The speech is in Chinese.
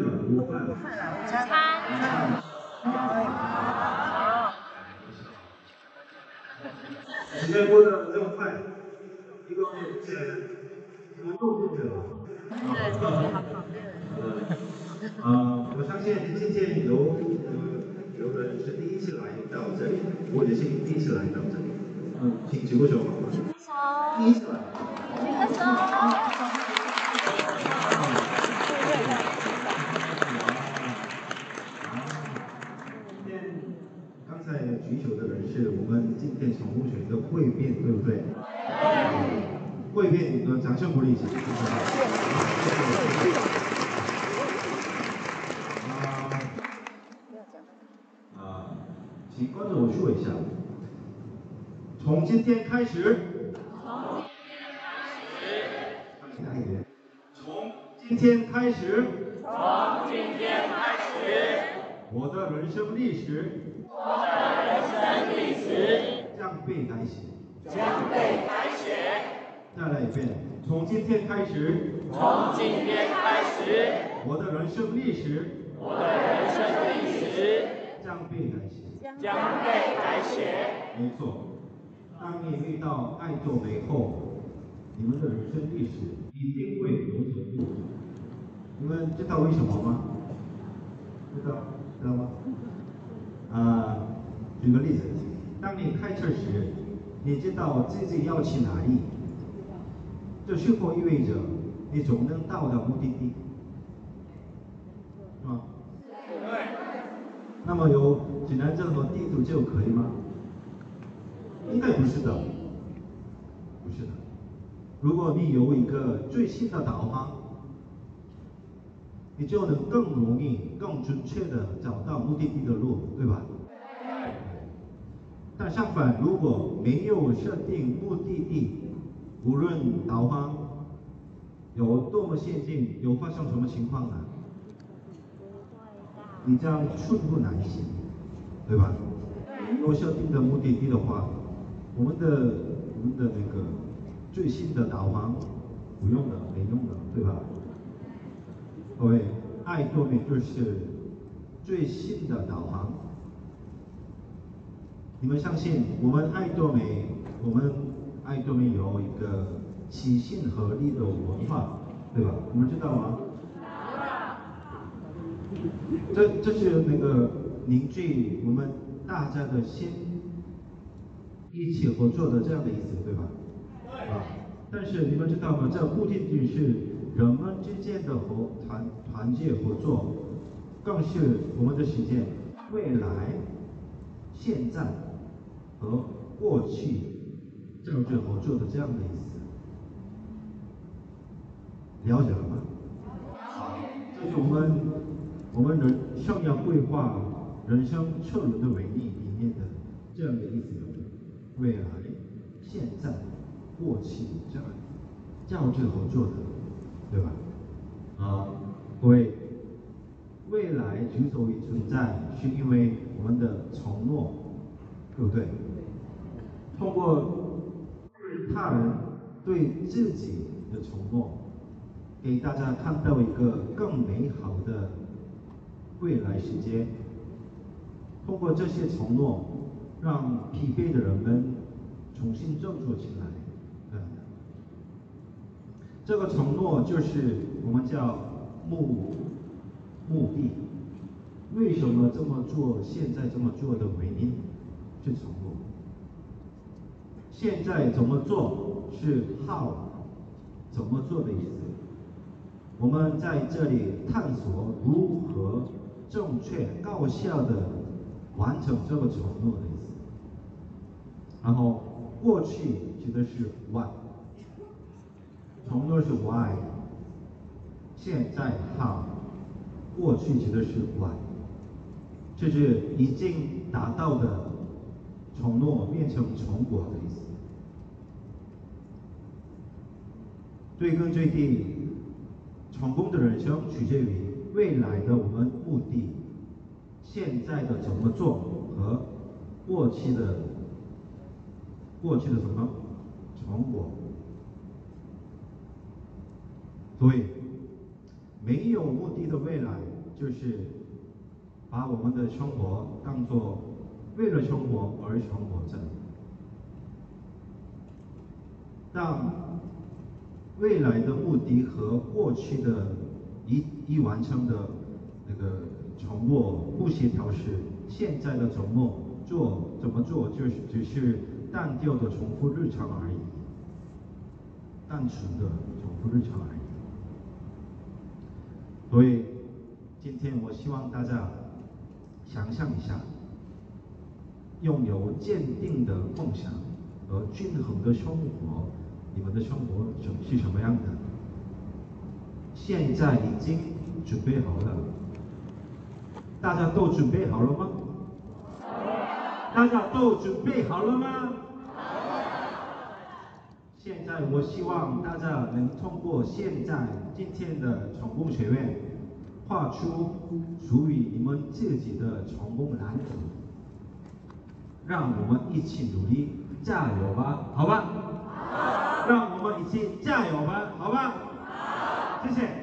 산. 집에 보더라고요, 팔. 이거 이제 운동인데요. 네, 저도 어, 뭐 상시에 진짜 요 요를 이제 이치 라인다 어제 뭐 이제 이치 라인다 어제 지금 지고 줘. 이치 라인. 지금 써. 对不对？烩辩，呃，掌声鼓励一下。啊，啊，请跟着我说一下。从今天开始。从今天开始。从今天开始。我的人生历史。我的人生历史将被改写，将被改写。再来一遍，从今天开始，从今天开始，我的人生历史，我的人生历史将被改写，将被改写。没错，当你遇到爱多美后，你们的人生历史一定会有所不同。你们知道为什么吗？知道，知道吗？啊，举个例子，当你开车时，你知道自己要去哪里，这是否意味着你总能到达目的地？是吗？对。那么有指南针和地图就可以吗？应该不是的，不是的。如果你有一个最新的导航，你就能更容易、更准确地找到目的地的路，对吧？对。但相反，如果没有设定目的地，无论导航有多么先进，有发生什么情况呢？你将寸步难行，对吧？没有设定的目的地的话，我们的我们的那个最新的导航不用了，没用了，对吧？各位，爱多美就是最新的导航。你们相信我们爱多美？我们爱多美有一个齐心合力的文化，对吧？你们知道吗？这这是那个凝聚我们大家的心，一起合作的这样的意思，对吧？啊，但是你们知道吗？这不仅仅是。人们之间的合团团结合作，更是我们的实践未来、现在和过去政治合作的这样的意思。了解了吗？好，这是我们我们人生涯规划、人生策略的维例里面的这样的意思。未来、现在、过去这样政治合作的。对吧？啊，各位，未来之所以存在，是因为我们的承诺，对不对？通过他人、对自己的承诺，给大家看到一个更美好的未来世界。通过这些承诺，让疲惫的人们重新振作起来。这个承诺就是我们叫目目的，为什么这么做？现在这么做的原因是承诺。现在怎么做是 how 怎么做的意思。我们在这里探索如何正确高效的完成这个承诺的意思。然后过去指的是 why，。承诺是 why，现在 how，过去指的是 why，这是已经达到的承诺变成成果的意思。追根究底，成功的人生取决于未来的我们目的，现在的怎么做和过去的过去的什么成果。所以，没有目的的未来就是把我们的生活当作为了生活而生活着。当未来的目的和过去的已已完成的那个承诺不协调时，现在的怎么做怎么做，就是只是单调的重复日常而已，单纯的重复日常而已。所以今天我希望大家想象一下，拥有坚定的梦想和均衡的生活。你们的生活是什么样的？现在已经准备好了，大家都准备好了吗？大家都准备好了吗？现在我希望大家能通过现在今天的成功学院，画出属于你们自己的成功蓝图。让我们一起努力，加油吧，好吧？让我们一起加油吧，好吧？谢谢。